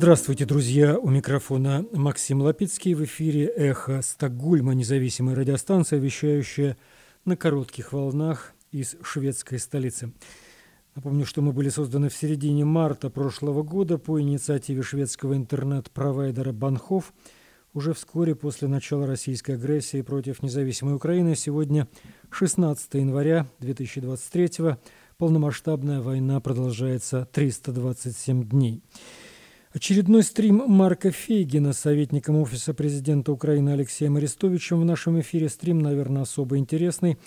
Здравствуйте, друзья! У микрофона Максим Лапицкий. В эфире «Эхо Стокгольма», независимая радиостанция, вещающая на коротких волнах из шведской столицы. Напомню, что мы были созданы в середине марта прошлого года по инициативе шведского интернет-провайдера «Банхов». Уже вскоре после начала российской агрессии против независимой Украины, сегодня 16 января 2023 года, полномасштабная война продолжается 327 дней. Очередной стрим Марка Фейгина, советником Офиса президента Украины Алексеем Арестовичем в нашем эфире. Стрим, наверное, особо интересный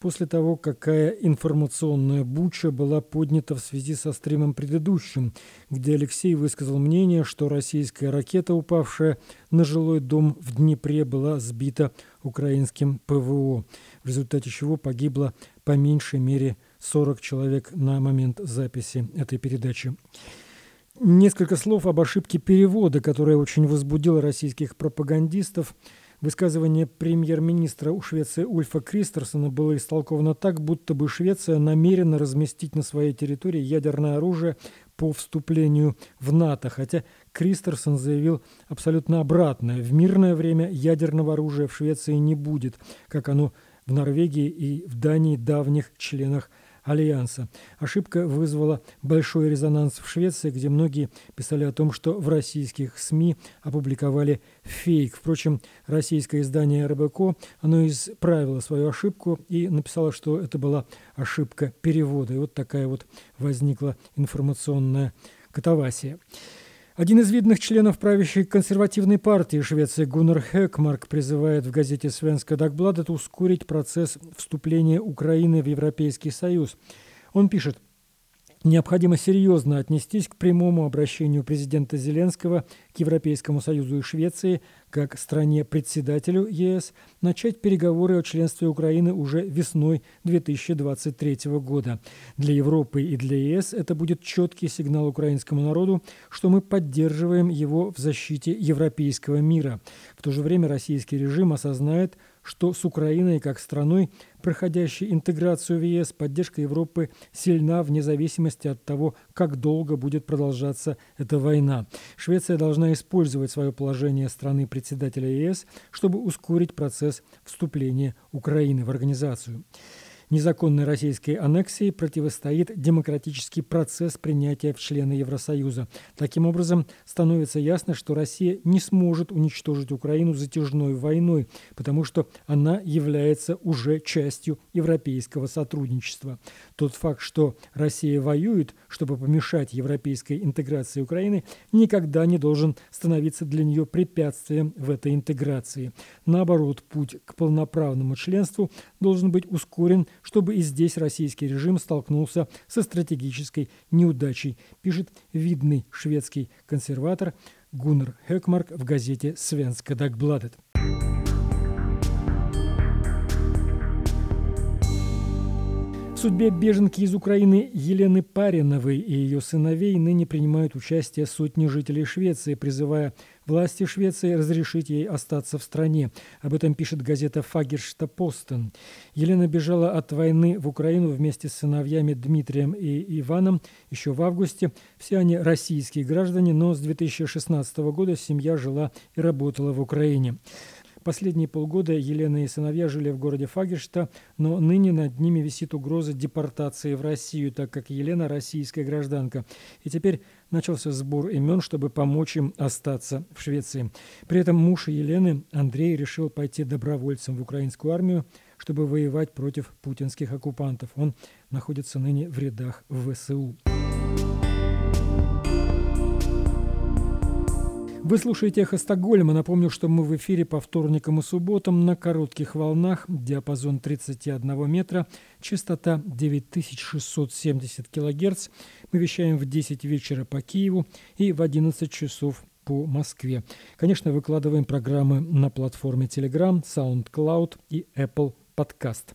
после того, какая информационная буча была поднята в связи со стримом предыдущим, где Алексей высказал мнение, что российская ракета, упавшая на жилой дом в Днепре, была сбита украинским ПВО, в результате чего погибло по меньшей мере 40 человек на момент записи этой передачи. Несколько слов об ошибке перевода, которая очень возбудила российских пропагандистов. Высказывание премьер-министра у Швеции Ульфа Кристерсона было истолковано так, будто бы Швеция намерена разместить на своей территории ядерное оружие по вступлению в НАТО, хотя Кристерсон заявил абсолютно обратное. В мирное время ядерного оружия в Швеции не будет, как оно в Норвегии и в Дании давних членах Альянса. Ошибка вызвала большой резонанс в Швеции, где многие писали о том, что в российских СМИ опубликовали фейк. Впрочем, российское издание РБК, оно исправило свою ошибку и написало, что это была ошибка перевода. И вот такая вот возникла информационная катавасия. Один из видных членов правящей консервативной партии Швеции Гуннар Хекмарк призывает в газете «Свенска Дагбладет» ускорить процесс вступления Украины в Европейский Союз. Он пишет – Необходимо серьезно отнестись к прямому обращению президента Зеленского к Европейскому Союзу и Швеции как стране-председателю ЕС, начать переговоры о членстве Украины уже весной 2023 года. Для Европы и для ЕС это будет четкий сигнал украинскому народу, что мы поддерживаем его в защите европейского мира. В то же время российский режим осознает, что с Украиной как страной, проходящей интеграцию в ЕС, поддержка Европы сильна вне зависимости от того, как долго будет продолжаться эта война. Швеция должна использовать свое положение страны-председателя ЕС, чтобы ускорить процесс вступления Украины в организацию. Незаконной российской аннексии противостоит демократический процесс принятия в члены Евросоюза. Таким образом, становится ясно, что Россия не сможет уничтожить Украину затяжной войной, потому что она является уже частью европейского сотрудничества. Тот факт, что Россия воюет, чтобы помешать европейской интеграции Украины, никогда не должен становиться для нее препятствием в этой интеграции. Наоборот, путь к полноправному членству должен быть ускорен чтобы и здесь российский режим столкнулся со стратегической неудачей, пишет видный шведский консерватор Гуннер Хекмарк в газете «Свенска Дагбладет». Судьбе беженки из Украины Елены Париновой и ее сыновей ныне принимают участие сотни жителей Швеции, призывая власти Швеции разрешить ей остаться в стране. Об этом пишет газета «Фагершта Постен». Елена бежала от войны в Украину вместе с сыновьями Дмитрием и Иваном еще в августе. Все они российские граждане, но с 2016 года семья жила и работала в Украине. Последние полгода Елена и сыновья жили в городе Фагершта, но ныне над ними висит угроза депортации в Россию, так как Елена российская гражданка. И теперь начался сбор имен, чтобы помочь им остаться в Швеции. При этом муж Елены, Андрей, решил пойти добровольцем в украинскую армию, чтобы воевать против путинских оккупантов. Он находится ныне в рядах ВСУ. Вы слушаете «Эхо Стокгольма». Напомню, что мы в эфире по вторникам и субботам на коротких волнах, диапазон 31 метра, частота 9670 килогерц. Мы вещаем в 10 вечера по Киеву и в 11 часов по Москве. Конечно, выкладываем программы на платформе Telegram, SoundCloud и Apple подкаст.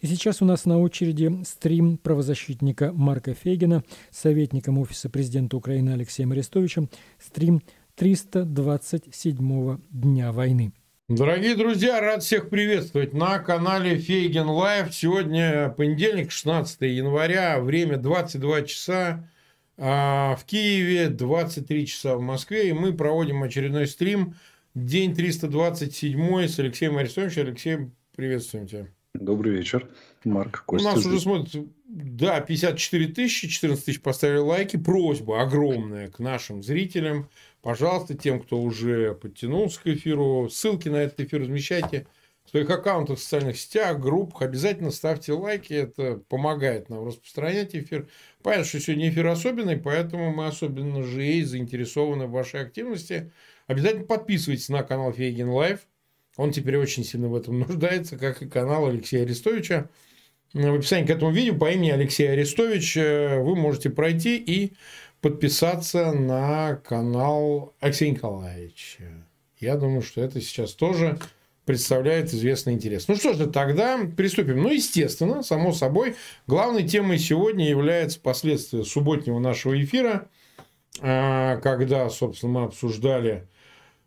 И сейчас у нас на очереди стрим правозащитника Марка Фейгина с советником Офиса президента Украины Алексеем Арестовичем, стрим 327 дня войны. Дорогие друзья, рад всех приветствовать на канале Фейгин Live. Сегодня понедельник, 16 января, время 22 часа. А, в Киеве 23 часа в Москве, и мы проводим очередной стрим. День 327 с Алексеем Арестовичем. Алексей, приветствуем тебя. Добрый вечер, Марк. Костя. У нас уже смотрят, да, 54 тысячи, 14 тысяч поставили лайки. Просьба огромная к нашим зрителям. Пожалуйста, тем, кто уже подтянулся к эфиру, ссылки на этот эфир размещайте в своих аккаунтах в социальных сетях, группах. Обязательно ставьте лайки, это помогает нам распространять эфир. Понятно, что сегодня эфир особенный, поэтому мы особенно же и заинтересованы в вашей активности. Обязательно подписывайтесь на канал Фейгин Live. Он теперь очень сильно в этом нуждается, как и канал Алексея Арестовича. В описании к этому видео по имени Алексей Арестович э, вы можете пройти и подписаться на канал Алексея Николаевича. Я думаю, что это сейчас тоже представляет известный интерес. Ну что же, тогда приступим. Ну, естественно, само собой, главной темой сегодня является последствия субботнего нашего эфира, а, когда, собственно, мы обсуждали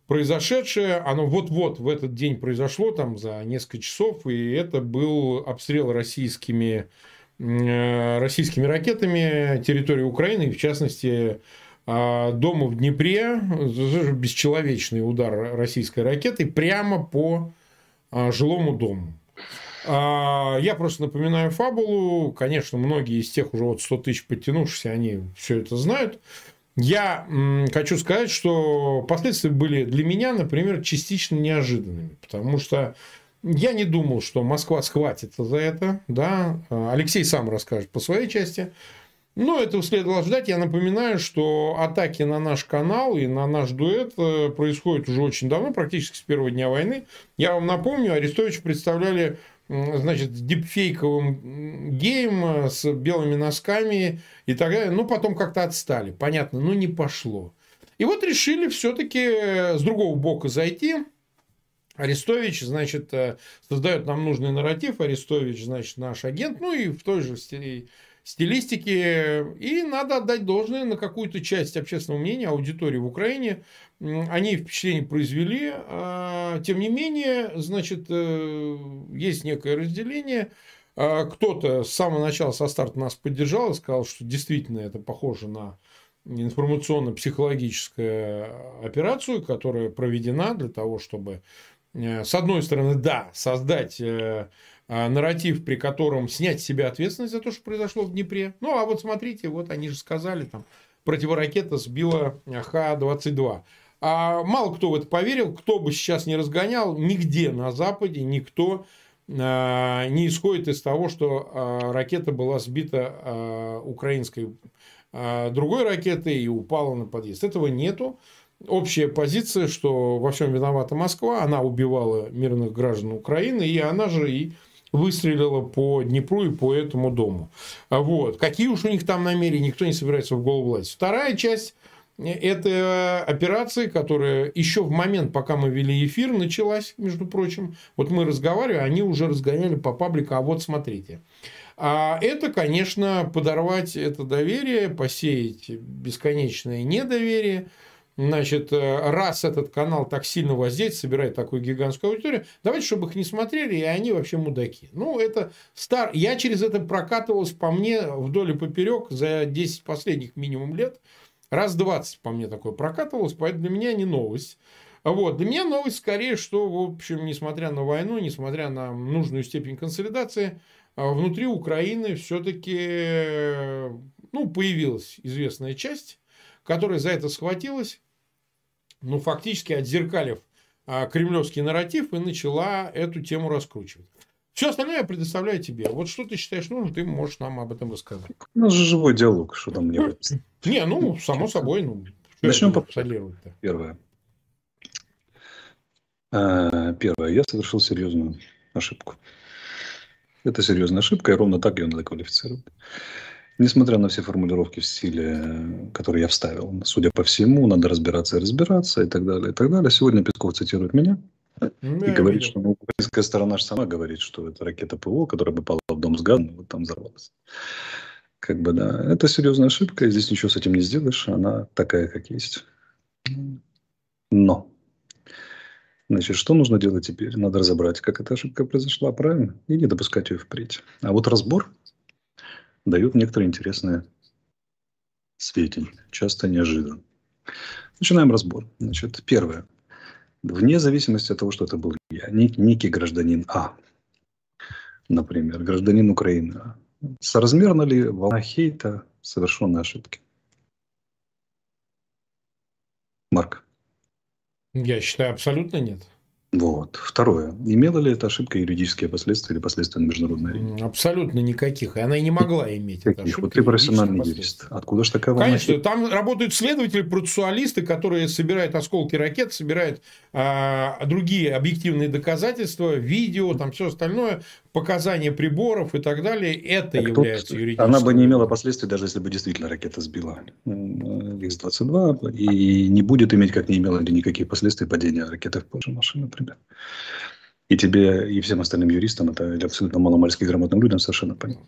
произошедшее. Оно вот-вот в этот день произошло, там за несколько часов, и это был обстрел российскими, российскими ракетами территории Украины, в частности, а, дома в Днепре, бесчеловечный удар российской ракеты прямо по жилому дому. А, я просто напоминаю фабулу. Конечно, многие из тех уже вот 100 тысяч подтянувшихся, они все это знают. Я хочу сказать, что последствия были для меня, например, частично неожиданными. Потому что я не думал, что Москва схватится за это. Да? Алексей сам расскажет по своей части. Но этого следовало ждать. Я напоминаю, что атаки на наш канал и на наш дуэт э, происходят уже очень давно, практически с первого дня войны. Я вам напомню, Арестович представляли значит, дипфейковым геем э, с белыми носками и так далее. Ну, потом как-то отстали. Понятно, ну, не пошло. И вот решили все-таки э, с другого бока зайти. Арестович, значит, создает нам нужный нарратив. Арестович, значит, наш агент. Ну, и в той же стиле стилистики. И надо отдать должное на какую-то часть общественного мнения, аудитории в Украине. Они впечатление произвели. А, тем не менее, значит, э, есть некое разделение. А, кто-то с самого начала, со старта нас поддержал и сказал, что действительно это похоже на информационно-психологическую операцию, которая проведена для того, чтобы, э, с одной стороны, да, создать э, а, нарратив, при котором снять с себя ответственность за то, что произошло в Днепре. Ну, а вот смотрите, вот они же сказали, там, противоракета сбила Х-22. А мало кто в это поверил, кто бы сейчас не разгонял, нигде на Западе никто не исходит из того, что ракета была сбита украинской другой ракетой и упала на подъезд. Этого нету. Общая позиция, что во всем виновата Москва, она убивала мирных граждан Украины, и она же и выстрелила по Днепру и по этому дому. А вот. Какие уж у них там намерения, никто не собирается в голову власть. Вторая часть это операция, которая еще в момент, пока мы вели эфир, началась, между прочим. Вот мы разговаривали, они уже разгоняли по паблику, а вот смотрите. А это, конечно, подорвать это доверие, посеять бесконечное недоверие – значит, э, раз этот канал так сильно воздействует, собирает такую гигантскую аудиторию, давайте, чтобы их не смотрели, и они вообще мудаки. Ну, это стар... Я через это прокатывался по мне вдоль и поперек за 10 последних минимум лет. Раз 20 по мне такое прокатывалось, поэтому для меня не новость. Вот. Для меня новость скорее, что, в общем, несмотря на войну, несмотря на нужную степень консолидации, а, внутри Украины все-таки ну, появилась известная часть, которая за это схватилась, ну, фактически отзеркалив а, кремлевский нарратив и начала эту тему раскручивать. Все остальное я предоставляю тебе. Вот что ты считаешь нужным, ты можешь нам об этом рассказать. У нас же живой диалог, что там мне ну, Не, ну, само собой, ну, Начнем по Первое. А, первое. Я совершил серьезную ошибку. Это серьезная ошибка, и ровно так ее надо квалифицировать. Несмотря на все формулировки в стиле, которые я вставил, судя по всему, надо разбираться и разбираться и так далее, и так далее. Сегодня Песков цитирует меня ну, и говорит, что ну, украинская сторона же сама говорит, что это ракета ПВО, которая попала в дом с газом, вот там взорвалась. Как бы, да, это серьезная ошибка, и здесь ничего с этим не сделаешь, она такая, как есть. Но, значит, что нужно делать теперь? Надо разобрать, как эта ошибка произошла, правильно? И не допускать ее впредь. А вот разбор дают некоторые интересные сведений, часто неожиданно. Начинаем разбор. Значит, первое. Вне зависимости от того, что это был я, некий гражданин А, например, гражданин Украины А, соразмерна ли волна хейта совершенной ошибки? Марк. Я считаю, абсолютно нет. Вот. Второе. Имела ли эта ошибка юридические последствия или последствия на международной арене? Абсолютно никаких. И она и не могла иметь. Каких? Вот ты профессиональный юрист. Откуда же такая Конечно. Там работают следователи, процессуалисты, которые собирают осколки ракет, собирают а, другие объективные доказательства, видео, там все остальное, показания приборов и так далее. Это так является юридическим. Она бы не имела последствий, даже если бы действительно ракета сбила X-22, и не будет иметь, как не имела никаких последствий падения ракеты в Польше машины, например. И тебе, и всем остальным юристам, это или абсолютно маломальски грамотным людям совершенно понятно.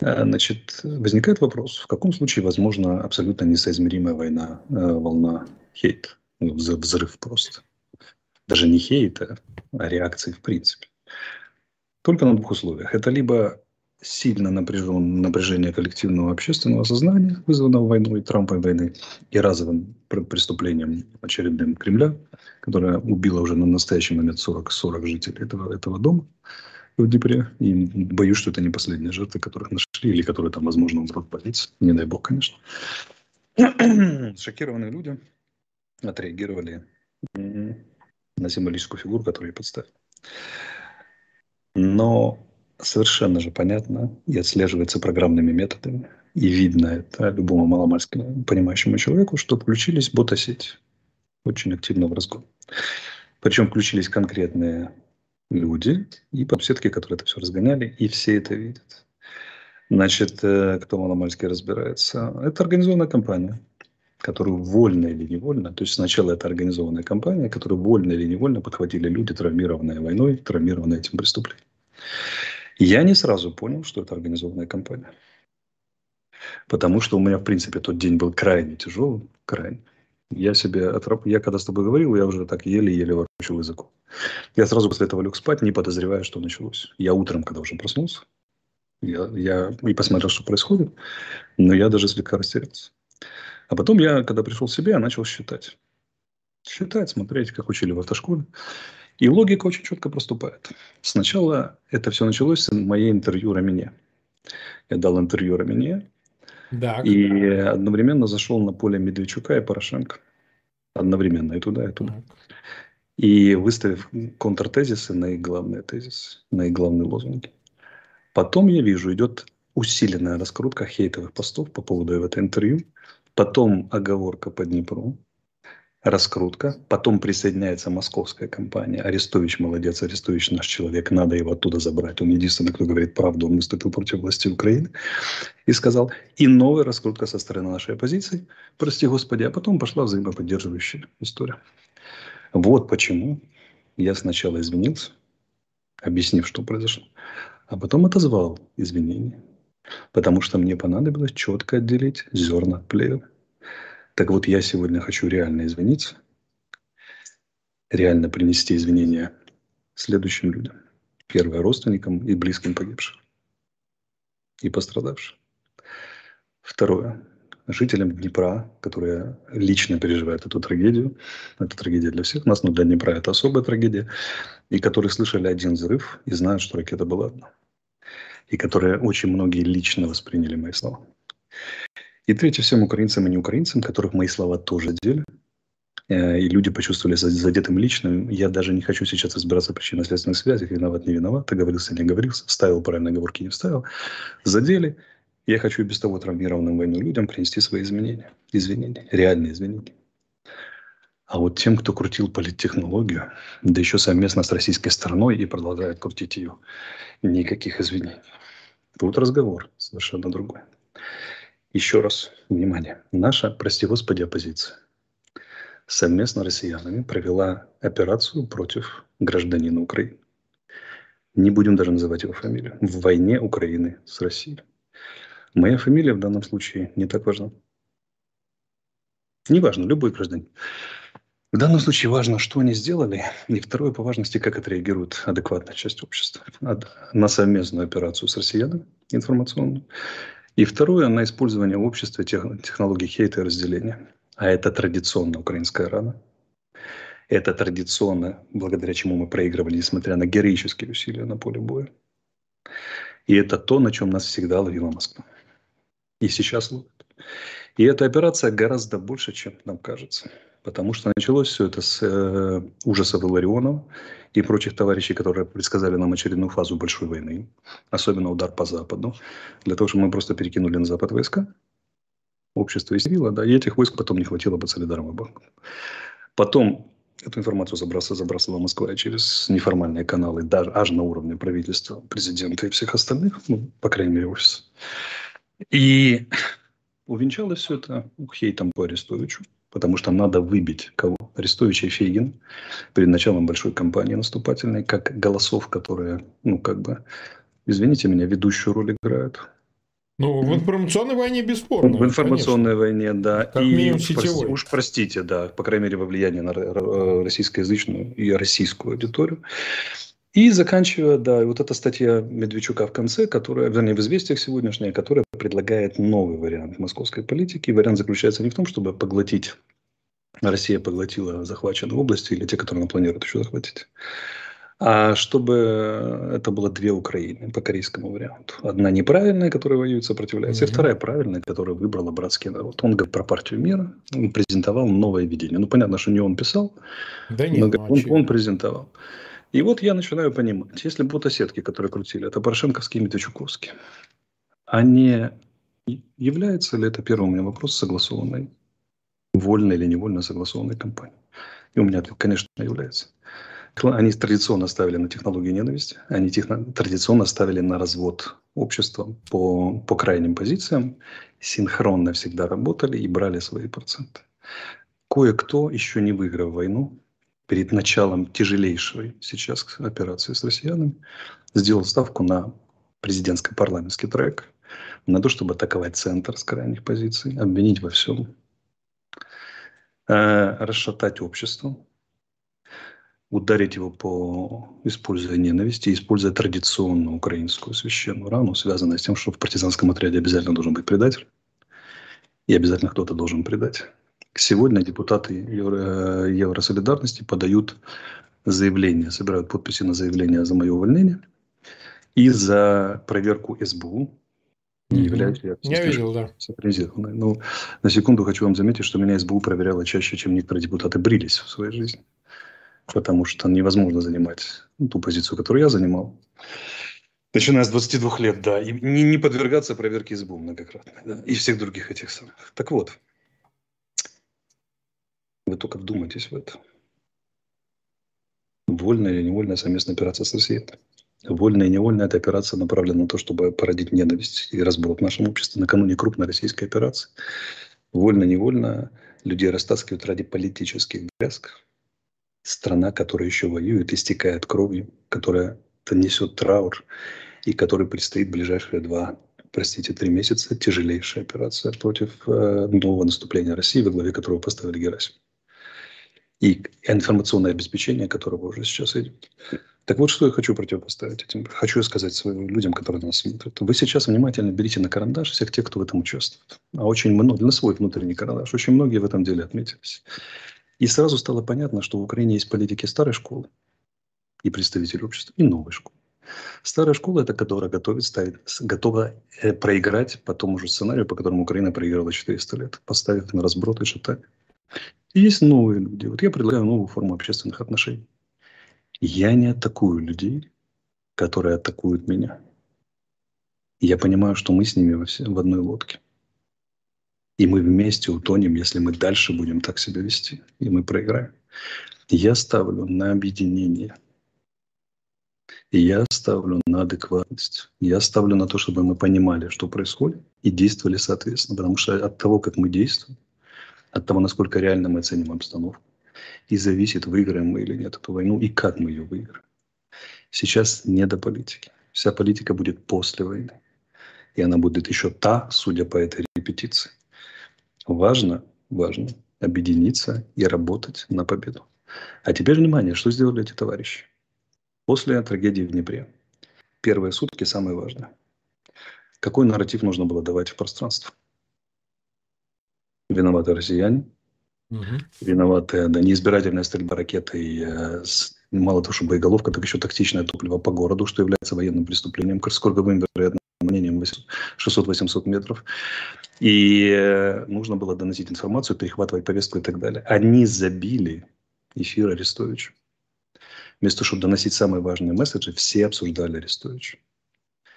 Э, значит, возникает вопрос, в каком случае возможна абсолютно несоизмеримая война, э, волна хейт, ну, взрыв просто. Даже не хейта, а реакции в принципе. Только на двух условиях. Это либо сильно напряжен, напряжение коллективного общественного сознания, вызванного войной, Трампом войны и разовым преступлением очередным Кремля, которое убило уже на настоящий момент 40, 40 жителей этого, этого дома в Днепре. И боюсь, что это не последние жертвы, которых нашли, или которые там, возможно, умрут полиция. Не дай бог, конечно. Шокированные люди отреагировали на символическую фигуру, которую я подставил. Но совершенно же понятно и отслеживается программными методами. И видно это любому маломальски понимающему человеку, что включились ботосети очень активно в разгон. Причем включились конкретные люди и сетки, которые это все разгоняли, и все это видят. Значит, э, кто маломальски разбирается, это организованная компания, которую вольно или невольно, то есть сначала это организованная компания, которую вольно или невольно подхватили люди, травмированные войной, травмированные этим преступлением. Я не сразу понял, что это организованная компания. Потому что у меня, в принципе, тот день был крайне тяжелым, крайне. Я себе отраб... Я когда с тобой говорил, я уже так еле-еле ворочил языком. Я сразу после этого лег спать, не подозревая, что началось. Я утром, когда уже проснулся, я, я и посмотрел, что происходит, но я даже слегка растерялся. А потом я, когда пришел в себя, я начал считать. Считать, смотреть, как учили в автошколе. И логика очень четко проступает. Сначала это все началось с моей интервью Рамине. Я дал интервью Рамине. Так. И одновременно зашел на поле Медведчука и Порошенко. Одновременно и туда, и туда. Так. И выставив контртезисы на их главные тезисы, на их главные лозунги. Потом я вижу, идет усиленная раскрутка хейтовых постов по поводу этого интервью. Потом оговорка по Днепру раскрутка. Потом присоединяется московская компания. Арестович молодец, Арестович наш человек, надо его оттуда забрать. Он единственный, кто говорит правду, он выступил против власти Украины. И сказал, и новая раскрутка со стороны нашей оппозиции. Прости господи, а потом пошла взаимоподдерживающая история. Вот почему я сначала извинился, объяснив, что произошло, а потом отозвал извинения. Потому что мне понадобилось четко отделить зерна от плевел. Так вот, я сегодня хочу реально извиниться, реально принести извинения следующим людям. Первое, родственникам и близким погибших и пострадавшим. Второе, жителям Днепра, которые лично переживают эту трагедию. Это трагедия для всех нас, но для Днепра это особая трагедия. И которые слышали один взрыв и знают, что ракета была одна. И которые очень многие лично восприняли мои слова. И третье, всем украинцам и не украинцам, которых мои слова тоже задели, э, и люди почувствовали задетым лично. Я даже не хочу сейчас разбираться в причинно-следственных связях, виноват, не виноват, оговорился, не оговорился, вставил правильно оговорки, не вставил. Задели. Я хочу и без того травмированным войной людям принести свои изменения, извинения, реальные изменения. А вот тем, кто крутил политтехнологию, да еще совместно с российской стороной и продолжает крутить ее, никаких извинений. Тут разговор совершенно другой. Еще раз, внимание. Наша, прости господи, оппозиция совместно с россиянами провела операцию против гражданина Украины. Не будем даже называть его фамилию. В войне Украины с Россией. Моя фамилия в данном случае не так важна. Неважно, любой гражданин. В данном случае важно, что они сделали, и второе по важности, как отреагирует адекватная часть общества на совместную операцию с россиянами информационную И второе, на использование в обществе тех, технологий хейта и разделения. А это традиционно украинская рана. Это традиционно, благодаря чему мы проигрывали, несмотря на героические усилия на поле боя. И это то, на чем нас всегда ловила Москва. И сейчас ловит. И эта операция гораздо больше, чем нам кажется. Потому что началось все это с э, ужасов Иларионова и прочих товарищей, которые предсказали нам очередную фазу большой войны. Особенно удар по Западу. Для того, чтобы мы просто перекинули на Запад войска. Общество истерило, да, и этих войск потом не хватило бы Солидарному банку. Потом эту информацию забрасывала, забрасывала Москва через неформальные каналы, даже аж на уровне правительства, президента и всех остальных, ну, по крайней мере, офиса. И увенчалось все это хейтом по Арестовичу, потому что надо выбить кого? Арестовича и Фейгин перед началом большой кампании наступательной, как голосов, которые, ну, как бы, извините меня, ведущую роль играют. Ну, в информационной войне бесспорно. В информационной конечно. войне, да. Как и минимум сетевой. Уж простите, да, по крайней мере, во влияние на российскоязычную и российскую аудиторию. И заканчивая, да, вот эта статья Медведчука в конце, которая, вернее, в «Известиях» сегодняшняя, которая предлагает новый вариант московской политики. вариант заключается не в том, чтобы поглотить, Россия поглотила захваченные области или те, которые она планирует еще захватить, а чтобы это было две Украины по корейскому варианту. Одна неправильная, которая воюет, сопротивляется, mm-hmm. и вторая правильная, которая выбрала братский народ. Он говорит про партию мира, он презентовал новое видение. Ну, понятно, что не он писал, да нет, но ну, он, он презентовал. И вот я начинаю понимать, если бутасетки, которые крутили, это Порошенковские и Медведчуковские, они является ли это, первый у меня вопрос, согласованной, вольно или невольно согласованной кампанией? И у меня ответ, конечно, является. Они традиционно ставили на технологию ненависти, они техно, традиционно ставили на развод общества по, по крайним позициям, синхронно всегда работали и брали свои проценты. Кое-кто, еще не выиграв войну, перед началом тяжелейшей сейчас операции с россиянами, сделал ставку на президентско-парламентский трек, на то, чтобы атаковать центр с крайних позиций, обвинить во всем, э, расшатать общество, ударить его по используя ненависти, используя традиционную украинскую священную рану, связанную с тем, что в партизанском отряде обязательно должен быть предатель, и обязательно кто-то должен предать. Сегодня депутаты Евро, Евросолидарности подают заявление, собирают подписи на заявление за мое увольнение и за проверку СБУ. Не являюсь я, я видел, да. Но ну, на секунду хочу вам заметить, что меня СБУ проверяла чаще, чем некоторые депутаты брились в своей жизни. Потому что невозможно занимать ту позицию, которую я занимал. Начиная с 22 лет, да. И не, не подвергаться проверке СБУ многократно. Да, и всех других этих самых. Так вот, вы только вдумайтесь в это. Вольная или невольная совместная операция с Россией. Вольная и невольная эта операция направлена на то, чтобы породить ненависть и разброд в нашем обществе накануне крупной российской операции. Вольно-невольно людей растаскивают ради политических блеск. Страна, которая еще воюет, истекает кровью, которая несет траур и которой предстоит ближайшие два, простите, три месяца тяжелейшая операция против э, нового наступления России, во главе которого поставили Герасим и информационное обеспечение, которого уже сейчас идет. Так вот, что я хочу противопоставить этим. Хочу сказать своим людям, которые нас смотрят. Вы сейчас внимательно берите на карандаш всех тех, кто в этом участвует. А очень много, на свой внутренний карандаш. Очень многие в этом деле отметились. И сразу стало понятно, что в Украине есть политики старой школы и представители общества, и новой школы. Старая школа – это которая готовит, ставит, готова э, проиграть по тому же сценарию, по которому Украина проиграла 400 лет, поставив на разброд и шатание. Есть новые люди. Вот я предлагаю новую форму общественных отношений. Я не атакую людей, которые атакуют меня. Я понимаю, что мы с ними во все, в одной лодке. И мы вместе утонем, если мы дальше будем так себя вести. И мы проиграем. Я ставлю на объединение. И я ставлю на адекватность. Я ставлю на то, чтобы мы понимали, что происходит, и действовали соответственно. Потому что от того, как мы действуем, от того, насколько реально мы оценим обстановку. И зависит, выиграем мы или нет эту войну, и как мы ее выиграем. Сейчас не до политики. Вся политика будет после войны. И она будет еще та, судя по этой репетиции. Важно, важно объединиться и работать на победу. А теперь внимание, что сделали эти товарищи? После трагедии в Днепре. Первые сутки самые важные. Какой нарратив нужно было давать в пространство? Виноваты россияне, угу. виноваты да, неизбирательная стрельба ракетой э, с мало того, что боеголовка, так еще тактичное топливо по городу, что является военным преступлением, сколько бы вероятно, мнением 600-800 метров. И э, нужно было доносить информацию, перехватывать повестку и так далее. Они забили эфир Арестовича. Вместо того, чтобы доносить самые важные месседжи, все обсуждали Арестовича.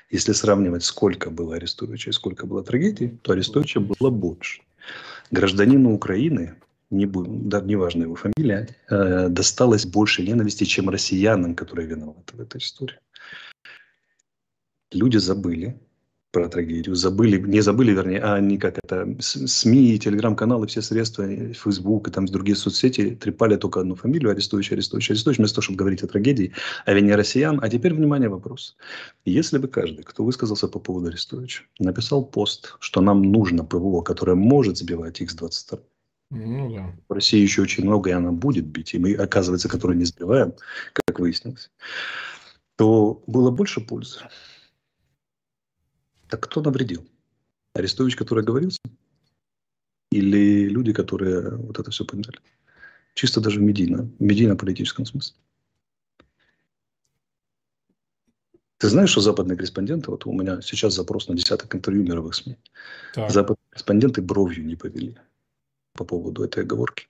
Если сравнивать, сколько было Арестовича и сколько было трагедий, то Арестовича было больше. Гражданину Украины, не, да, неважно его фамилия, э, досталось больше ненависти, чем россиянам, которые виноваты в этой истории. Люди забыли про трагедию, забыли, не забыли, вернее, а они как это, СМИ, телеграм-каналы, все средства, Фейсбук и там другие соцсети трепали только одну фамилию, Арестович, Арестович, Арестович, вместо того, чтобы говорить о трагедии, о вине россиян. А теперь, внимание, вопрос. Если бы каждый, кто высказался по поводу Арестовича, написал пост, что нам нужно ПВО, которое может сбивать X-22, ну, да. В России еще очень много, и она будет бить. И мы, оказывается, которые не сбиваем, как выяснилось, то было больше пользы. Так кто навредил? Арестович, который оговорился? Или люди, которые вот это все подняли? Чисто даже в медийно, медийно-политическом смысле. Ты знаешь, что западные корреспонденты, вот у меня сейчас запрос на десяток интервью мировых СМИ, так. западные корреспонденты бровью не повели по поводу этой оговорки.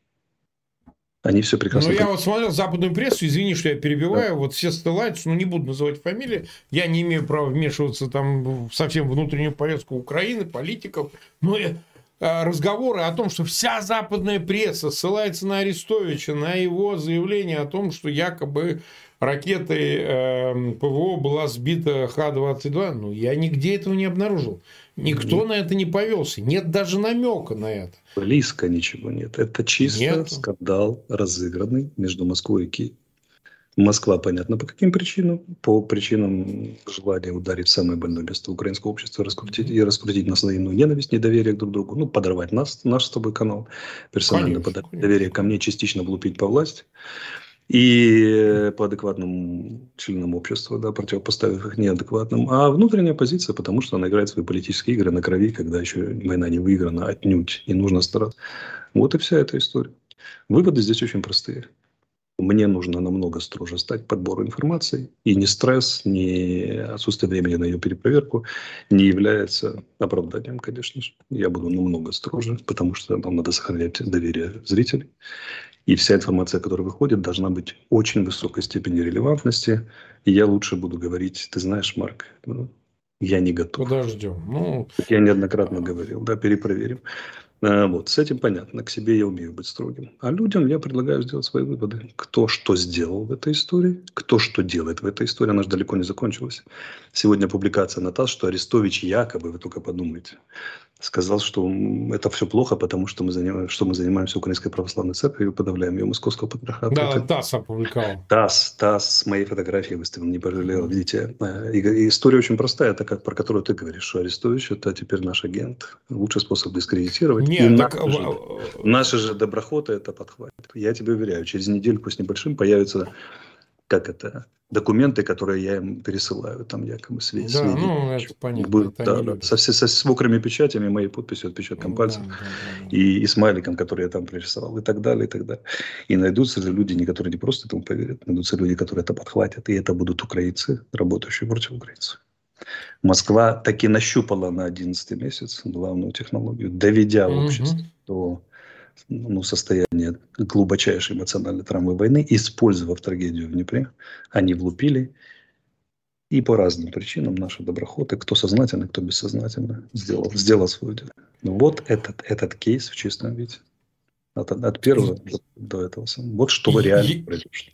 Они все прекрасно... Ну, я вот смотрел западную прессу, извини, что я перебиваю, да. вот все ссылаются, но не буду называть фамилии, я не имею права вмешиваться там совсем внутреннюю повестку Украины, политиков, но э, разговоры о том, что вся западная пресса ссылается на Арестовича, на его заявление о том, что якобы ракетой э, ПВО была сбита Х-22, ну, я нигде этого не обнаружил. Никто нет. на это не повелся. Нет даже намека на это. Близко ничего нет. Это чисто нет. скандал, разыгранный между Москвой и Киевом. Москва, понятно, по каким причинам? По причинам желания ударить в самое больное место украинского общества, раскрутить, и раскрутить нас взаимную ненависть, недоверие друг к другу, ну, подорвать нас, наш с тобой канал, персонально конечно, подорвать конечно. доверие ко мне, частично влупить по власти и по адекватным членам общества, да, противопоставив их неадекватным, а внутренняя позиция, потому что она играет свои политические игры на крови, когда еще война не выиграна отнюдь, и нужно стараться. Вот и вся эта история. Выводы здесь очень простые. Мне нужно намного строже стать подбору информации, и ни стресс, ни отсутствие времени на ее перепроверку не является оправданием, конечно же. Я буду намного строже, потому что нам надо сохранять доверие зрителей. И вся информация, которая выходит, должна быть очень высокой степени релевантности. И я лучше буду говорить, ты знаешь, Марк, ну, я не готов. Подождем. Ну... Я неоднократно говорил, да, перепроверим. А, вот, с этим понятно. К себе я умею быть строгим. А людям я предлагаю сделать свои выводы. Кто что сделал в этой истории, кто что делает в этой истории. Она же далеко не закончилась. Сегодня публикация на что Арестович якобы, вы только подумайте, сказал, что это все плохо, потому что мы, заним... что мы занимаемся Украинской Православной Церковью и подавляем ее московского патриархата. Да, это... ТАСС опубликовал. ТАСС, ТАСС с моей фотографией выставил, не пожалел. Видите, э, и, история очень простая, это как про которую ты говоришь, что Арестович это теперь наш агент. Лучший способ дискредитировать. Нет, и так... наши, же, наши же доброхоты это подхватят. Я тебе уверяю, через недельку с небольшим появится как это, документы, которые я им пересылаю, там якобы сведения. Да, ну, это понятно. Будут, это да, да, со, со, со мокрыми печатями, моей подписью, отпечатком пальцев, да, да, да. И, и смайликом, который я там пририсовал, и так далее, и так далее. И найдутся же люди, которые не просто этому поверят, найдутся люди, которые это подхватят, и это будут украинцы, работающие против украинцев. Москва таки нащупала на 11 месяц главную технологию, доведя угу. общество до ну, состояние глубочайшей эмоциональной травмы войны, использовав трагедию в Днепре, они влупили. И по разным причинам наши доброходы, кто сознательно, кто бессознательно, сделал, сделал свое дело. Ну, вот этот, этот кейс в чистом виде. От, от первого до этого. Вот что реально произошло.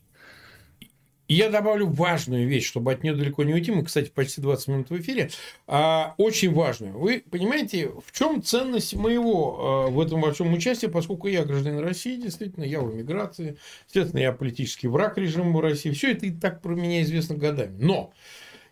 Я добавлю важную вещь, чтобы от нее далеко не уйти. Мы, кстати, почти 20 минут в эфире. А, очень важную. Вы понимаете, в чем ценность моего а, в этом большом участии, поскольку я гражданин России, действительно, я в эмиграции, естественно, я политический враг режима России. Все это и так про меня известно годами. Но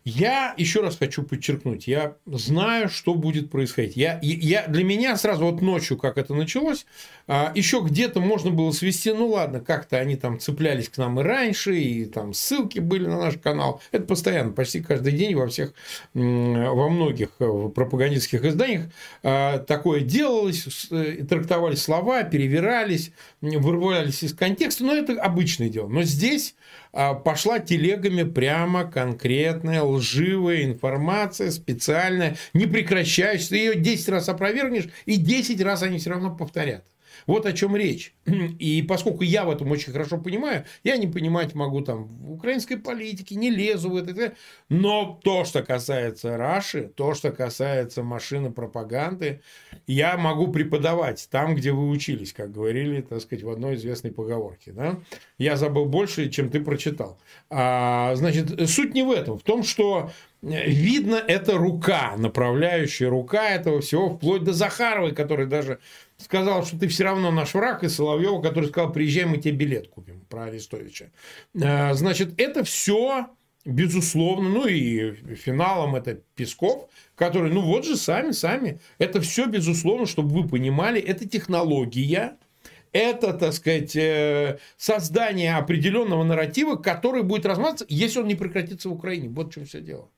Я еще раз хочу подчеркнуть, я знаю, что будет происходить. Я, я, для меня сразу вот ночью, как это началось, а, еще где-то можно было свести, ну ладно, как-то они там цеплялись к нам и раньше, и там ссылки были на наш канал. Это постоянно, почти каждый день во всех, во многих э, пропагандистских изданиях а, такое делалось, э, трактовались слова, перевирались, вырвались из контекста, но это обычное дело. Но здесь пошла телегами прямо конкретная лживая информация, специальная, не прекращающаяся. Ты ее 10 раз опровергнешь, и 10 раз они все равно повторят. Вот о чем речь. И поскольку я в этом очень хорошо понимаю, я не понимать могу там в украинской политике, не лезу в это. Но то, что касается Раши, то, что касается машины пропаганды, я могу преподавать там, где вы учились, как говорили, так сказать, в одной известной поговорке. Да? Я забыл больше, чем ты прочитал. А, значит, суть не в этом. В том, что видно, это рука, направляющая рука этого всего, вплоть до Захаровой, который даже сказал, что ты все равно наш враг, и Соловьева, который сказал, приезжай, мы тебе билет купим, про Арестовича. А, значит, это все безусловно, ну и финалом это Песков, который, ну вот же сами, сами, это все безусловно, чтобы вы понимали, это технология, это, так сказать, э, создание определенного нарратива, который будет размазаться, если он не прекратится в Украине. Вот в чем все дело.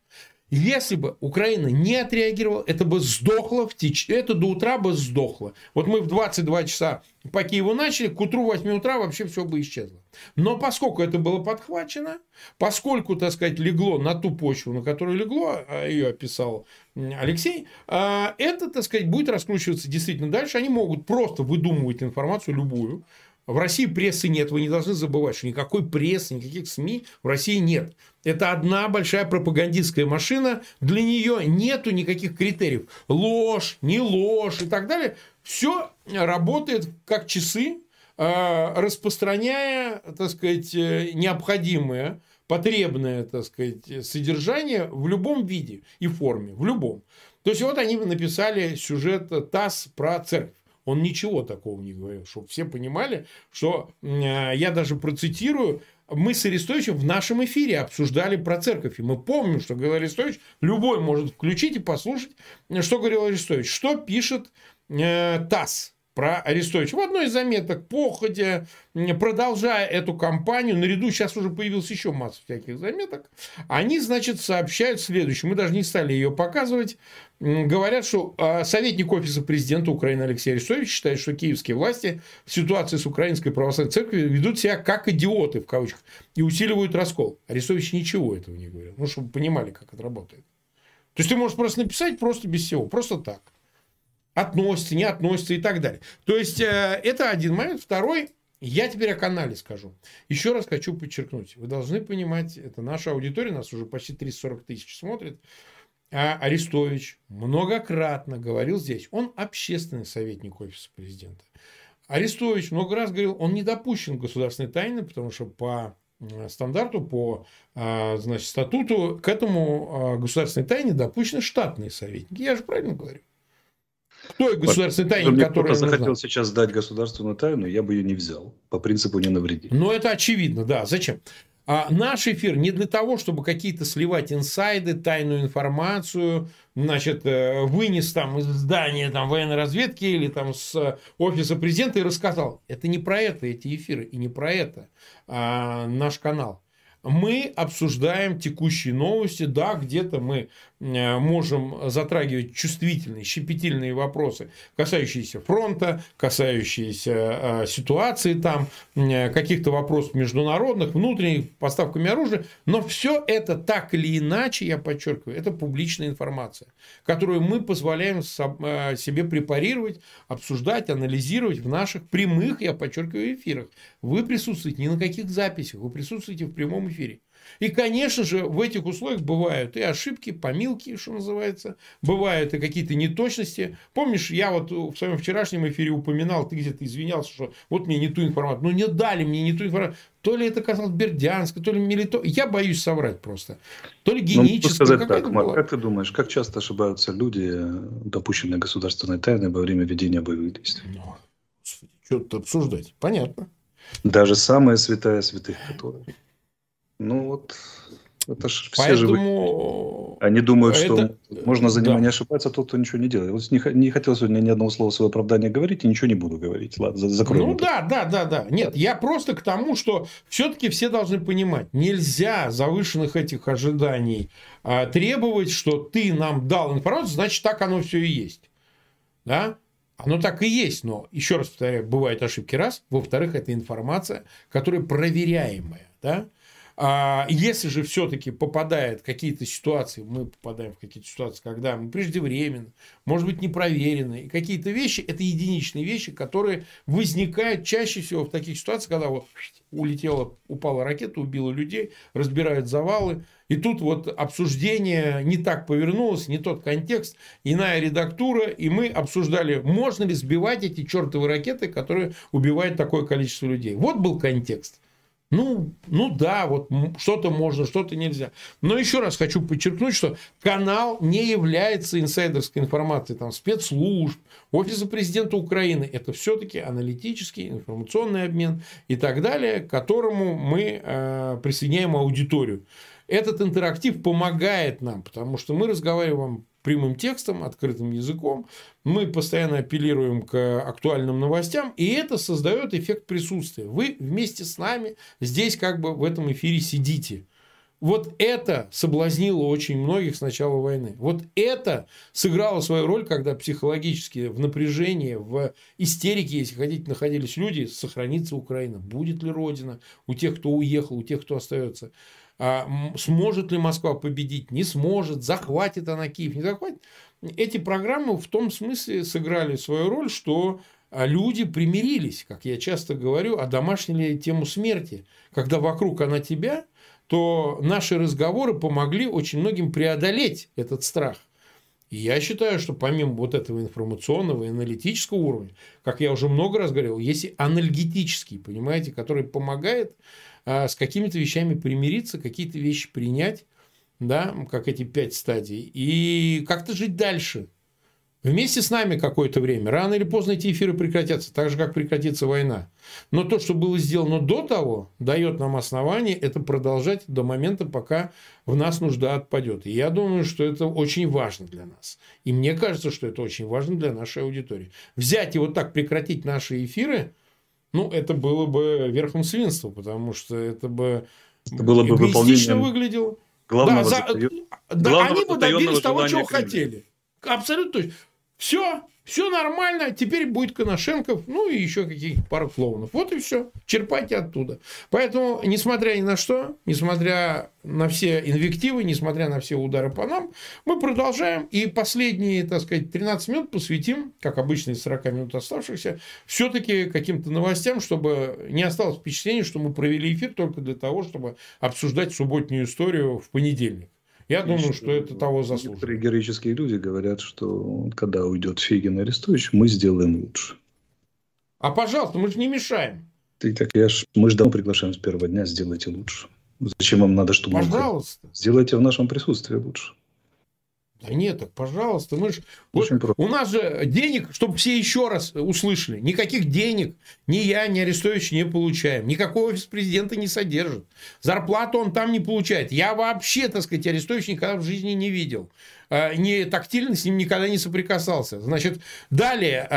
Если бы Украина не отреагировала, это бы сдохло в теч... это до утра бы сдохло. Вот мы в 22 часа по Киеву начали, к утру 8 утра вообще все бы исчезло. Но поскольку это было подхвачено, поскольку, так сказать, легло на ту почву, на которую легло, а ее описал Алексей, а, это, так сказать, будет раскручиваться действительно дальше. Они могут просто выдумывать информацию любую, в России прессы нет, вы не должны забывать, что никакой прессы, никаких СМИ в России нет. Это одна большая пропагандистская машина, для нее нету никаких критериев. Ложь, не ложь и так далее. Все работает как часы, э, распространяя, так сказать, э, необходимое, потребное, так сказать, содержание в любом виде и форме, в любом. То есть, вот они написали сюжет ТАСС про церковь. Он ничего такого не говорил, чтобы все понимали, что э, я даже процитирую, мы с Арестовичем в нашем эфире обсуждали про церковь. И мы помним, что говорил Арестович, любой может включить и послушать, что говорил Арестович. Что пишет э, ТАСС про Арестовича. В одной из заметок, походя, продолжая эту кампанию, наряду сейчас уже появилась еще масса всяких заметок, они, значит, сообщают следующее. Мы даже не стали ее показывать. Говорят, что а, советник офиса президента Украины Алексей Арестович считает, что киевские власти в ситуации с Украинской православной церковью ведут себя как идиоты, в кавычках, и усиливают раскол. Арестович ничего этого не говорил. Ну, чтобы понимали, как это работает. То есть, ты можешь просто написать просто без всего, просто так относится, не относится и так далее. То есть, э, это один момент. Второй, я теперь о канале скажу. Еще раз хочу подчеркнуть. Вы должны понимать, это наша аудитория, нас уже почти 340 тысяч смотрит. А Арестович многократно говорил здесь, он общественный советник офиса президента. Арестович много раз говорил, он не допущен государственной тайне, потому что по стандарту, по э, значит, статуту к этому государственной тайне допущены штатные советники. Я же правильно говорю? Той государственной тайне, которая захотел сейчас сдать государственную тайну, я бы ее не взял. По принципу не навреди. Ну, это очевидно, да. Зачем? А наш эфир не для того, чтобы какие-то сливать инсайды, тайную информацию, значит, э, вынес там из здания там, военной разведки или там с офиса президента и рассказал. Это не про это эти эфиры и не про это а, наш канал мы обсуждаем текущие новости. Да, где-то мы э, можем затрагивать чувствительные, щепетильные вопросы, касающиеся фронта, касающиеся э, ситуации там, э, каких-то вопросов международных, внутренних, поставками оружия. Но все это так или иначе, я подчеркиваю, это публичная информация, которую мы позволяем себе препарировать, обсуждать, анализировать в наших прямых, я подчеркиваю, эфирах. Вы присутствуете не на каких записях, вы присутствуете в прямом эфире. И, конечно же, в этих условиях бывают и ошибки, помилки, что называется, бывают и какие-то неточности. Помнишь, я вот в своем вчерашнем эфире упоминал, ты где-то извинялся, что вот мне не ту информацию. Ну, не дали мне не ту информацию. То ли это касалось Бердянска, то ли Мелито. Я боюсь соврать просто. То ли геническое. Ну, сказать так, Марк, как ты думаешь, как часто ошибаются люди, допущенные государственной тайной во время ведения боевых действий? Ну, что-то обсуждать. Понятно. Даже самая святая святых, которая. Ну вот. Это ж все Поэтому... же... Они думают, это... что можно за него да. ошибаться, тот, кто ничего не делает. Вот не, не хотел сегодня ни одного слова своего оправдания говорить, и ничего не буду говорить. Ладно, закроем. Ну это. да, да, да, да. Нет, я просто к тому, что все-таки все должны понимать, нельзя завышенных этих ожиданий а, требовать, что ты нам дал информацию, значит, так оно все и есть. Да? Оно так и есть, но, еще раз повторяю, бывают ошибки раз. Во-вторых, это информация, которая проверяемая. Да? А если же все-таки попадает какие-то ситуации, мы попадаем в какие-то ситуации, когда мы преждевременно, может быть, непроверенные, какие-то вещи, это единичные вещи, которые возникают чаще всего в таких ситуациях, когда вот улетела, упала ракета, убила людей, разбирают завалы, и тут вот обсуждение не так повернулось, не тот контекст, иная редактура, и мы обсуждали, можно ли сбивать эти чертовы ракеты, которые убивают такое количество людей. Вот был контекст. Ну, ну да, вот что-то можно, что-то нельзя. Но еще раз хочу подчеркнуть, что канал не является инсайдерской информацией там, спецслужб, офиса президента Украины. Это все-таки аналитический, информационный обмен и так далее, к которому мы э, присоединяем аудиторию. Этот интерактив помогает нам, потому что мы разговариваем прямым текстом, открытым языком. Мы постоянно апеллируем к актуальным новостям, и это создает эффект присутствия. Вы вместе с нами здесь как бы в этом эфире сидите. Вот это соблазнило очень многих с начала войны. Вот это сыграло свою роль, когда психологически в напряжении, в истерике, если хотите, находились люди, сохранится Украина. Будет ли Родина у тех, кто уехал, у тех, кто остается. А, сможет ли Москва победить, не сможет, захватит она Киев, не захватит. Эти программы в том смысле сыграли свою роль, что а, люди примирились, как я часто говорю, одомашнили тему смерти. Когда вокруг она тебя, то наши разговоры помогли очень многим преодолеть этот страх. И я считаю, что помимо вот этого информационного и аналитического уровня, как я уже много раз говорил, есть и анальгетический, понимаете, который помогает а, с какими-то вещами примириться, какие-то вещи принять, да, как эти пять стадий, и как-то жить дальше. Вместе с нами какое-то время. Рано или поздно эти эфиры прекратятся, так же, как прекратится война. Но то, что было сделано до того, дает нам основание это продолжать до момента, пока в нас нужда отпадет. И я думаю, что это очень важно для нас. И мне кажется, что это очень важно для нашей аудитории. Взять и вот так прекратить наши эфиры – ну, это было бы верхом свинства, потому что это бы, это было бы выполнением выглядело. Главного да, за... да, они бы добились того, чего хотели. Абсолютно точно. Все, все нормально, теперь будет Коношенков, ну и еще каких-то пару клоунов. Вот и все. Черпайте оттуда. Поэтому, несмотря ни на что, несмотря на все инвективы, несмотря на все удары по нам, мы продолжаем. И последние, так сказать, 13 минут посвятим, как обычно из 40 минут оставшихся, все-таки каким-то новостям, чтобы не осталось впечатления, что мы провели эфир только для того, чтобы обсуждать субботнюю историю в понедельник. Я думаю, что это того заслуживает. Некоторые героические люди говорят, что когда уйдет Фигин Арестович, мы сделаем лучше. А пожалуйста, мы же не мешаем. Ты так я ж, мы же давно приглашаем с первого дня, сделайте лучше. Зачем вам надо, чтобы... Пожалуйста. Сделайте в нашем присутствии лучше. Да нет, так пожалуйста, мы же... Вот у нас же денег, чтобы все еще раз услышали, никаких денег ни я, ни Арестович не получаем. Никакой офис президента не содержит. Зарплату он там не получает. Я вообще, так сказать, Арестович никогда в жизни не видел. А, не тактильно с ним никогда не соприкасался. Значит, далее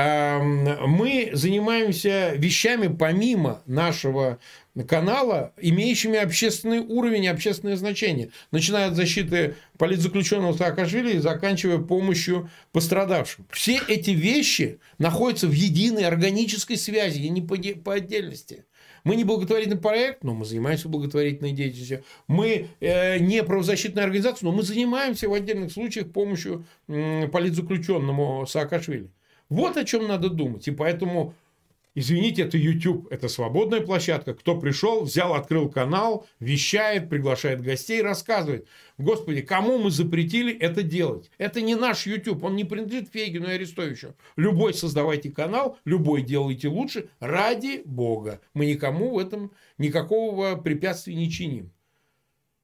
мы занимаемся вещами помимо нашего канала, имеющими общественный уровень и общественное значение. Начиная от защиты политзаключенного Саакашвили и заканчивая помощью пострадавшим. Все эти вещи находятся в единой органической связи, и не по, по отдельности. Мы не благотворительный проект, но мы занимаемся благотворительной деятельностью. Мы э, не правозащитная организация, но мы занимаемся в отдельных случаях помощью э, политзаключенному Саакашвили. Вот о чем надо думать. И поэтому Извините, это YouTube, это свободная площадка. Кто пришел, взял, открыл канал, вещает, приглашает гостей, рассказывает. Господи, кому мы запретили это делать? Это не наш YouTube, он не принадлежит Фейгину и Арестовичу. Любой создавайте канал, любой делайте лучше, ради Бога. Мы никому в этом никакого препятствия не чиним.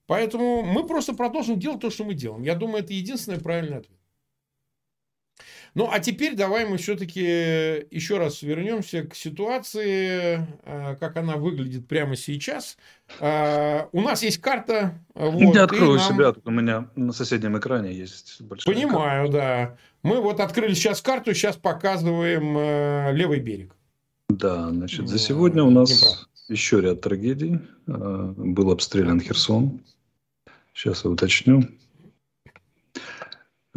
Поэтому мы просто продолжим делать то, что мы делаем. Я думаю, это единственный правильный ответ. Ну, а теперь давай мы все-таки еще раз вернемся к ситуации, э, как она выглядит прямо сейчас. Э, у нас есть карта. Вот, Я открою нам... себя, у меня на соседнем экране есть большая Понимаю, карта. да. Мы вот открыли сейчас карту, сейчас показываем э, левый берег. Да, значит, за сегодня у нас Днепра. еще ряд трагедий. Был обстрелян Херсон. Сейчас я уточню.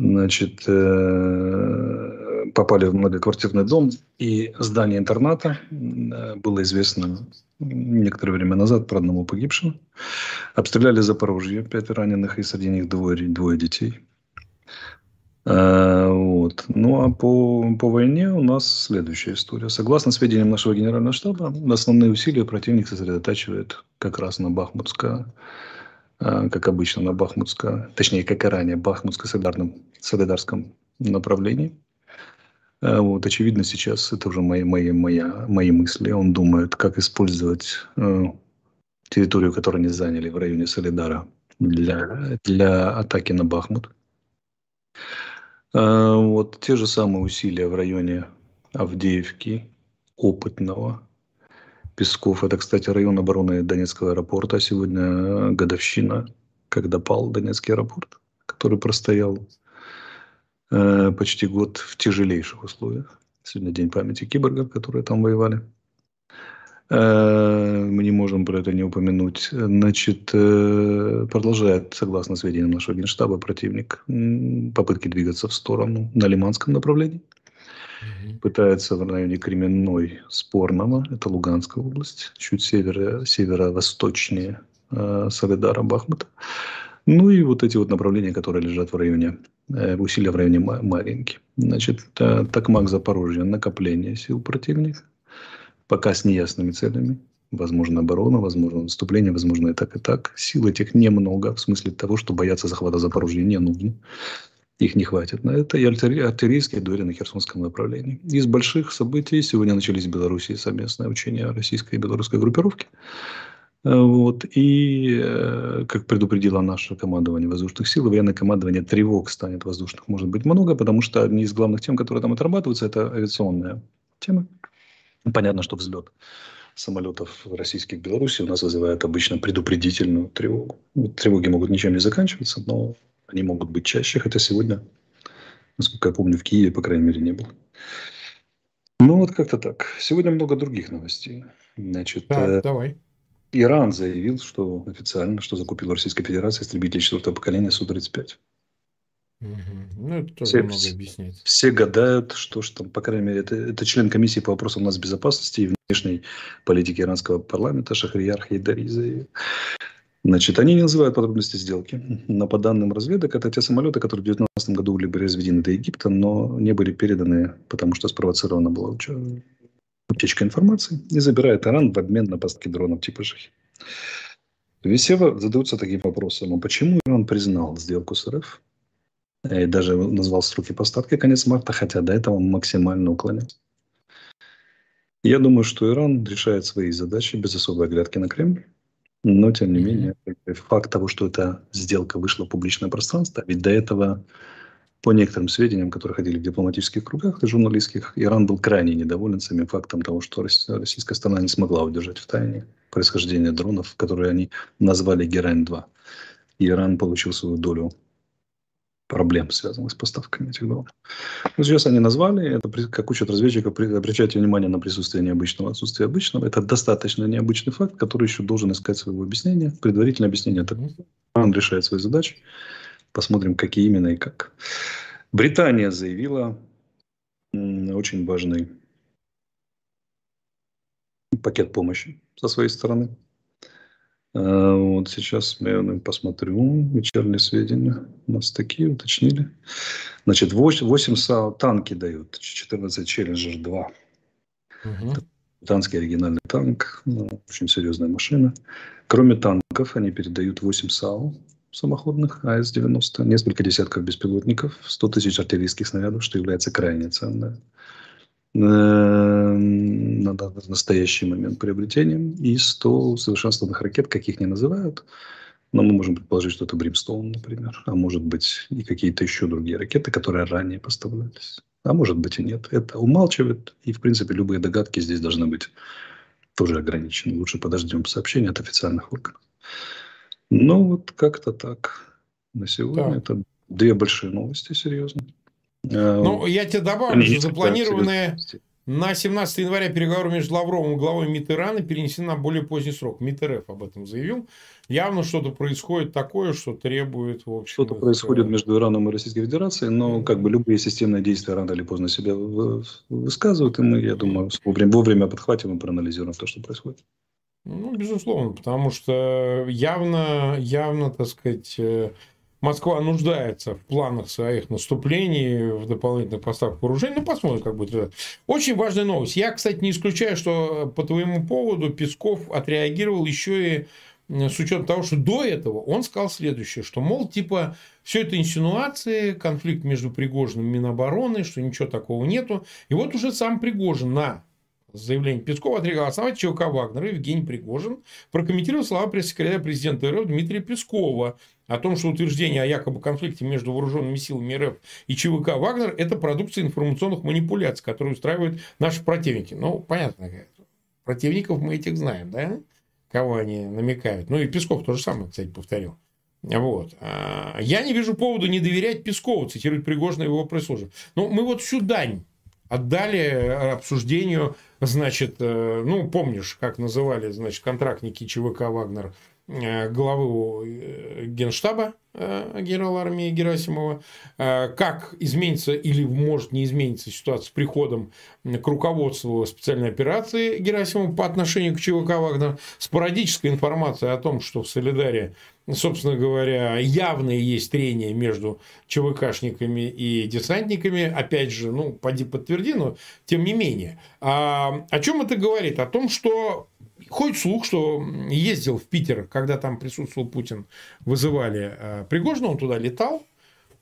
Значит, э, попали в многоквартирный дом и здание интерната. Э, было известно некоторое время назад про одного погибшего. Обстреляли Запорожье, пять раненых, и среди них двое, двое детей. Э, вот. Ну а по, по войне у нас следующая история. Согласно сведениям нашего генерального штаба, основные усилия противник сосредотачивает как раз на Бахмутское как обычно, на Бахмутско, точнее, как и ранее, Бахмутско-Солидарском направлении. А, вот, очевидно, сейчас это уже мои, мои, моя, мои мысли. Он думает, как использовать э, территорию, которую они заняли в районе Солидара для, для атаки на Бахмут. Э, вот те же самые усилия в районе Авдеевки, Опытного, Песков. Это, кстати, район обороны Донецкого аэропорта. Сегодня годовщина, когда пал Донецкий аэропорт, который простоял э, почти год в тяжелейших условиях. Сегодня день памяти киборгов, которые там воевали. Э, мы не можем про это не упомянуть. Значит, э, продолжает, согласно сведениям нашего генштаба, противник попытки двигаться в сторону на Лиманском направлении пытается в районе Кременной Спорного, это Луганская область, чуть северо, северо-восточнее э, Солидара, Бахмута. Ну и вот эти вот направления, которые лежат в районе, э, усилия в районе Маринки. Значит, э, Токмак, Запорожье, накопление сил противника, пока с неясными целями. Возможно, оборона, возможно, наступление, возможно, и так, и так. Сил этих немного, в смысле того, что бояться захвата Запорожья не нужно их не хватит на это, и артиллерийские дуэли на Херсонском направлении. Из больших событий сегодня начались в Беларуси совместное учение российской и белорусской группировки. Э, вот. И, э, как предупредило наше командование воздушных сил, военное командование тревог станет воздушных может быть много, потому что одни из главных тем, которые там отрабатываются, это авиационная тема. Понятно, что взлет самолетов российских в Беларуси у нас вызывает обычно предупредительную тревогу. Тревоги могут ничем не заканчиваться, но они могут быть чаще, хотя сегодня, насколько я помню, в Киеве, по крайней мере, не было. Ну, вот как-то так. Сегодня много других новостей. Значит, так, э, давай. Иран заявил, что официально, что закупил Российская Федерация истребители четвертого поколения Су-35. Угу. Ну, это тоже все, много объясняет. Все гадают, что ж там, по крайней мере, это, это член комиссии по вопросам нас безопасности и внешней политики иранского парламента Шахрияр Хайдари заявил. Значит, они не называют подробности сделки. Но по данным разведок, это те самолеты, которые в 2019 году были произведены до Египта, но не были переданы, потому что спровоцирована была утечка информации, и забирает Иран в обмен на поставки дронов типа Шахи. Весево задаются таким вопросом, а почему Иран признал сделку с РФ и даже назвал сроки поставки конец марта, хотя до этого он максимально уклонялся. Я думаю, что Иран решает свои задачи без особой оглядки на Кремль. Но, тем не менее, факт того, что эта сделка вышла в публичное пространство, ведь до этого, по некоторым сведениям, которые ходили в дипломатических кругах и журналистских, Иран был крайне недоволен самим фактом того, что российская страна не смогла удержать в тайне происхождение дронов, которые они назвали «Герань-2». Иран получил свою долю проблем, связанных с поставками этих дронов. Ну, сейчас они назвали, это, как учат разведчиков, обращайте внимание на присутствие необычного, отсутствие обычного. Это достаточно необычный факт, который еще должен искать своего объяснения. Предварительное объяснение такое. Он решает свои задачи. Посмотрим, какие именно и как. Британия заявила очень важный пакет помощи со своей стороны. А, вот сейчас я посмотрю вечерние сведения. У нас такие уточнили. Значит, 8, 8 САУ танки дают. 14 Челленджер 2. Угу. Танский оригинальный танк. Ну, очень серьезная машина. Кроме танков, они передают 8 САУ самоходных АС-90, несколько десятков беспилотников, 100 тысяч артиллерийских снарядов, что является крайне ценным на настоящий момент приобретением и 100 усовершенствованных ракет, каких не называют. Но мы можем предположить, что это Бримстоун, например. А может быть и какие-то еще другие ракеты, которые ранее поставлялись. А может быть и нет. Это умалчивает. И, в принципе, любые догадки здесь должны быть тоже ограничены. Лучше подождем сообщения от официальных органов. Ну, вот как-то так. На сегодня да. это две большие новости, серьезно. Ну, я тебе добавлю, что запланированные на 17 января переговоры между Лавровым и главой МИД Ирана перенесены на более поздний срок. МИД РФ об этом заявил. Явно что-то происходит такое, что требует... В общем, что-то происходит между Ираном и Российской Федерацией, но как бы любые системные действия рано или поздно себя высказывают, и мы, я думаю, вовремя, вовремя подхватим и проанализируем то, что происходит. Ну, безусловно, потому что явно, явно, так сказать, э, Москва нуждается в планах своих наступлений, в дополнительных поставках вооружений. Ну, посмотрим, как будет. Очень важная новость. Я, кстати, не исключаю, что по твоему поводу Песков отреагировал еще и с учетом того, что до этого он сказал следующее, что, мол, типа, все это инсинуации, конфликт между Пригожиным и Минобороны, что ничего такого нету. И вот уже сам Пригожин на заявление Пескова отреагировал основатель ЧВК Вагнера Евгений Пригожин прокомментировал слова пресс-секретаря президента РФ Дмитрия Пескова о том, что утверждение о якобы конфликте между вооруженными силами РФ и ЧВК «Вагнер» – это продукция информационных манипуляций, которые устраивают наши противники. Ну, понятно, противников мы этих знаем, да? Кого они намекают. Ну, и Песков то же самое, кстати, повторил. Вот. А, я не вижу повода не доверять Пескову, цитирует Пригожина его пресс-служба. Ну, мы вот всю дань отдали обсуждению, значит, э, ну, помнишь, как называли, значит, контрактники ЧВК «Вагнер» Э, главы э, Генштаба э, генерала армии Герасимова, как изменится или может не измениться ситуация с приходом к руководству специальной операции Герасимова по отношению к ЧВК «Вагнер», спорадическая информация о том, что в Солидаре, собственно говоря, явное есть трение между ЧВКшниками и десантниками, опять же, ну, поди подтверди, но тем не менее. А, о чем это говорит? О том, что Ходит слух, что ездил в Питер, когда там присутствовал Путин, вызывали э, Пригожина, он туда летал,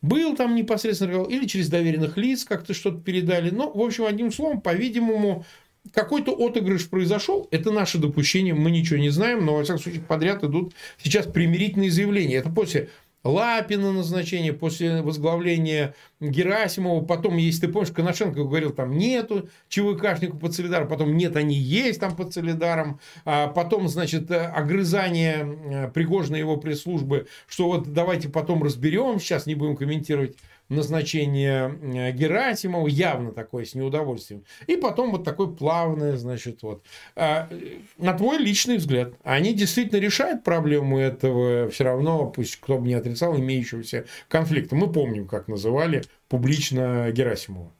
был там непосредственно, или через доверенных лиц как-то что-то передали. Но, в общем, одним словом, по-видимому, какой-то отыгрыш произошел. Это наше допущение, мы ничего не знаем, но, во всяком случае, подряд идут сейчас примирительные заявления. Это после Лапина назначение, после возглавления Герасимова, потом есть, ты помнишь, Коношенко говорил, там нету ЧВКшников под Солидаром, потом нет, они есть там под Солидаром, а потом, значит, огрызание э, Пригожина его пресс-службы, что вот давайте потом разберем, сейчас не будем комментировать назначение э, Герасимова, явно такое с неудовольствием. И потом вот такое плавное, значит, вот. А, на твой личный взгляд, они действительно решают проблему этого все равно, пусть кто бы не отрицал, имеющегося конфликта. Мы помним, как называли публично Герасимова.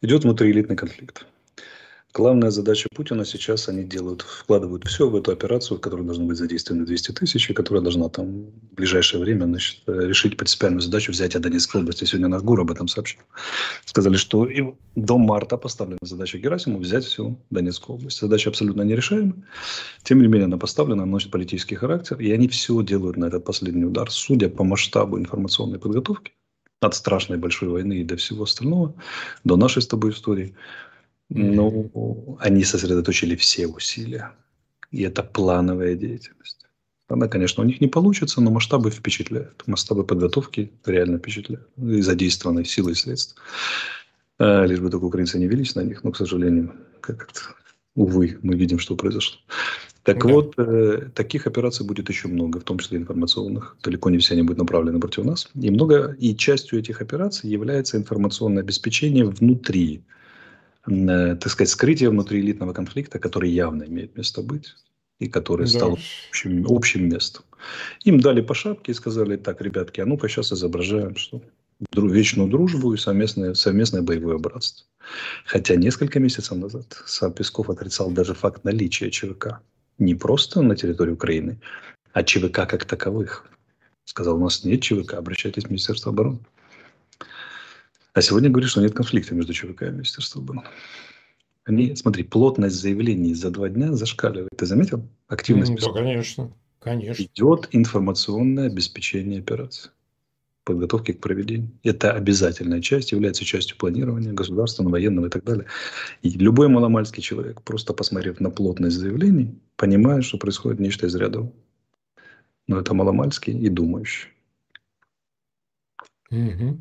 Идет внутриэлитный конфликт. Главная задача Путина сейчас, они делают, вкладывают все в эту операцию, в которой должны быть задействованы 200 тысяч, и которая должна там в ближайшее время значит, решить принципиальную задачу взять Донецкой области. Сегодня наш ГУР об этом сообщил. Сказали, что и до марта поставлена задача Герасиму взять всю Донецкую область. Задача абсолютно нерешаемая. Тем не менее, она поставлена, она носит политический характер, и они все делают на этот последний удар, судя по масштабу информационной подготовки от страшной большой войны и до всего остального, до нашей с тобой истории – ну, они сосредоточили все усилия. И это плановая деятельность. Она, конечно, у них не получится, но масштабы впечатляют. Масштабы подготовки реально впечатляют. И задействованной силы и средств. А, лишь бы только украинцы не велись на них, но, к сожалению, как-то, увы, мы видим, что произошло. Так да. вот, э, таких операций будет еще много, в том числе информационных. Далеко не все они будут направлены против нас. И много, и частью этих операций является информационное обеспечение внутри так сказать, скрытие внутриэлитного конфликта, который явно имеет место быть и который да. стал общим, общим местом. Им дали по шапке и сказали, так, ребятки, а ну-ка сейчас изображаем, что вечную дружбу и совместное, совместное боевое братство. Хотя несколько месяцев назад сам Песков отрицал даже факт наличия ЧВК. Не просто на территории Украины, а ЧВК как таковых. Сказал, у нас нет ЧВК, обращайтесь в Министерство обороны. А сегодня говорит, что нет конфликта между ЧВК и Министерством обороны. Они, смотри, плотность заявлений за два дня зашкаливает. Ты заметил? Активность. Да, конечно. Конечно. Идет информационное обеспечение операции. Подготовки к проведению. Это обязательная часть, является частью планирования государственного, военного и так далее. И любой маломальский человек, просто посмотрев на плотность заявлений, понимает, что происходит нечто из ряда но это маломальский и думающий. Угу.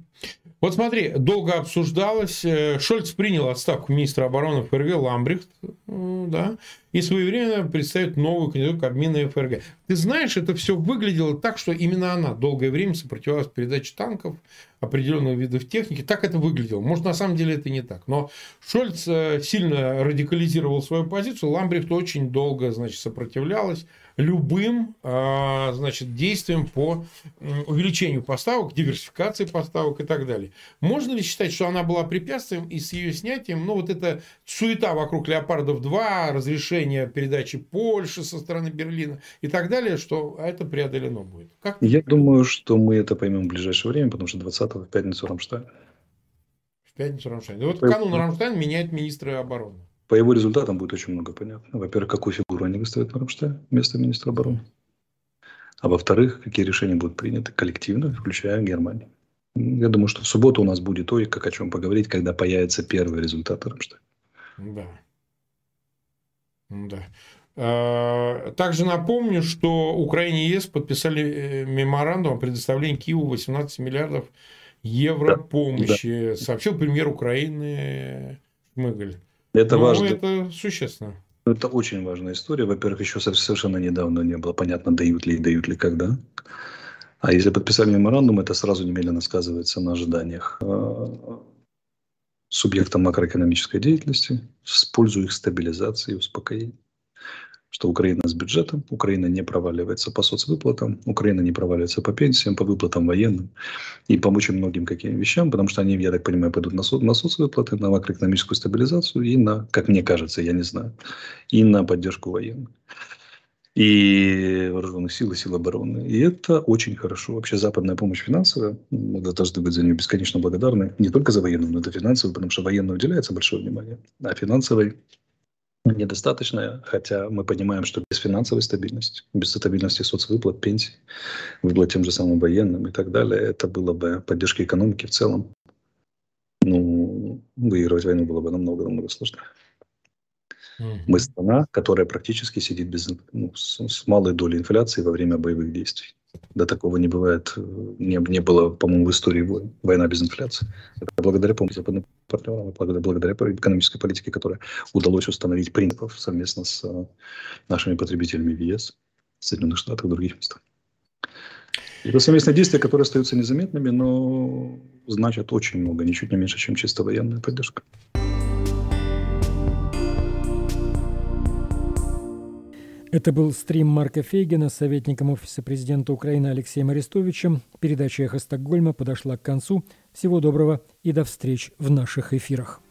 Вот смотри, долго обсуждалось. Э, Шольц принял отставку министра обороны ФРГ Ламбрихт, да, и своевременно представит новую кандидатуру к обмена ФРГ. Ты знаешь, это все выглядело так, что именно она долгое время сопротивлялась передаче танков, определенных видов техники. Так это выглядело. Может, на самом деле это не так. Но Шольц э, сильно радикализировал свою позицию. Ламбрихт очень долго значит, сопротивлялась любым а, значит, действиям по увеличению поставок, диверсификации поставок и так далее. Можно ли считать, что она была препятствием и с ее снятием, ну вот эта суета вокруг Леопардов-2, разрешение передачи Польши со стороны Берлина и так далее, что это преодолено будет? Как Я думаю, что мы это поймем в ближайшее время, потому что 20-го в пятницу Рамштайн. В пятницу Рамштайн. И вот канун Рамштайн меняет министра обороны. По его результатам будет очень много понятно. Во-первых, какую фигуру они выставят на Рамштайн вместо министра обороны. А во-вторых, какие решения будут приняты коллективно, включая Германию. Я думаю, что в субботу у нас будет то, как о чем поговорить, когда появятся первые результаты Рамштайна. Да. Да. А, также напомню, что Украина и ЕС подписали э, меморандум о предоставлении Киеву 18 миллиардов евро да, помощи, да. сообщил премьер Украины Шмыгаль. Это ну, важно. Это существенно. Это очень важная история. Во-первых, еще совершенно недавно не было понятно, дают ли и дают ли когда. А если подписали меморандум, это сразу немедленно сказывается на ожиданиях э, субъекта макроэкономической деятельности с пользу их стабилизации и успокоения что Украина с бюджетом, Украина не проваливается по соцвыплатам, Украина не проваливается по пенсиям, по выплатам военным и по очень многим каким вещам, потому что они, я так понимаю, пойдут на, со, на соцвыплаты, на макроэкономическую стабилизацию и на, как мне кажется, я не знаю, и на поддержку военных и вооруженных сил и сил обороны. И это очень хорошо. Вообще западная помощь финансовая, мы должны быть за нее бесконечно благодарны. Не только за военную, но и за финансовую, потому что военной уделяется большое внимание. А финансовой недостаточная, хотя мы понимаем, что без финансовой стабильности, без стабильности соцвыплат, пенсий, выплат тем же самым военным и так далее, это было бы поддержка экономики в целом. Ну, выигрывать войну было бы намного-намного сложнее. Mm-hmm. Мы страна, которая практически сидит без, ну, с, с малой долей инфляции во время боевых действий. Да такого не бывает, не, не было, по-моему, в истории войн, война без инфляции. Это благодаря помощи западным партнерам, благодаря, благодаря экономической политике, которая удалось установить принципов совместно с э, нашими потребителями в ЕС, Соединенных Штатах и других местах. Это совместные действия, которые остаются незаметными, но значат очень много, ничуть не меньше, чем чисто военная поддержка. Это был стрим Марка Фейгена с советником Офиса президента Украины Алексеем Арестовичем. Передача «Эхо Стокгольма» подошла к концу. Всего доброго и до встреч в наших эфирах.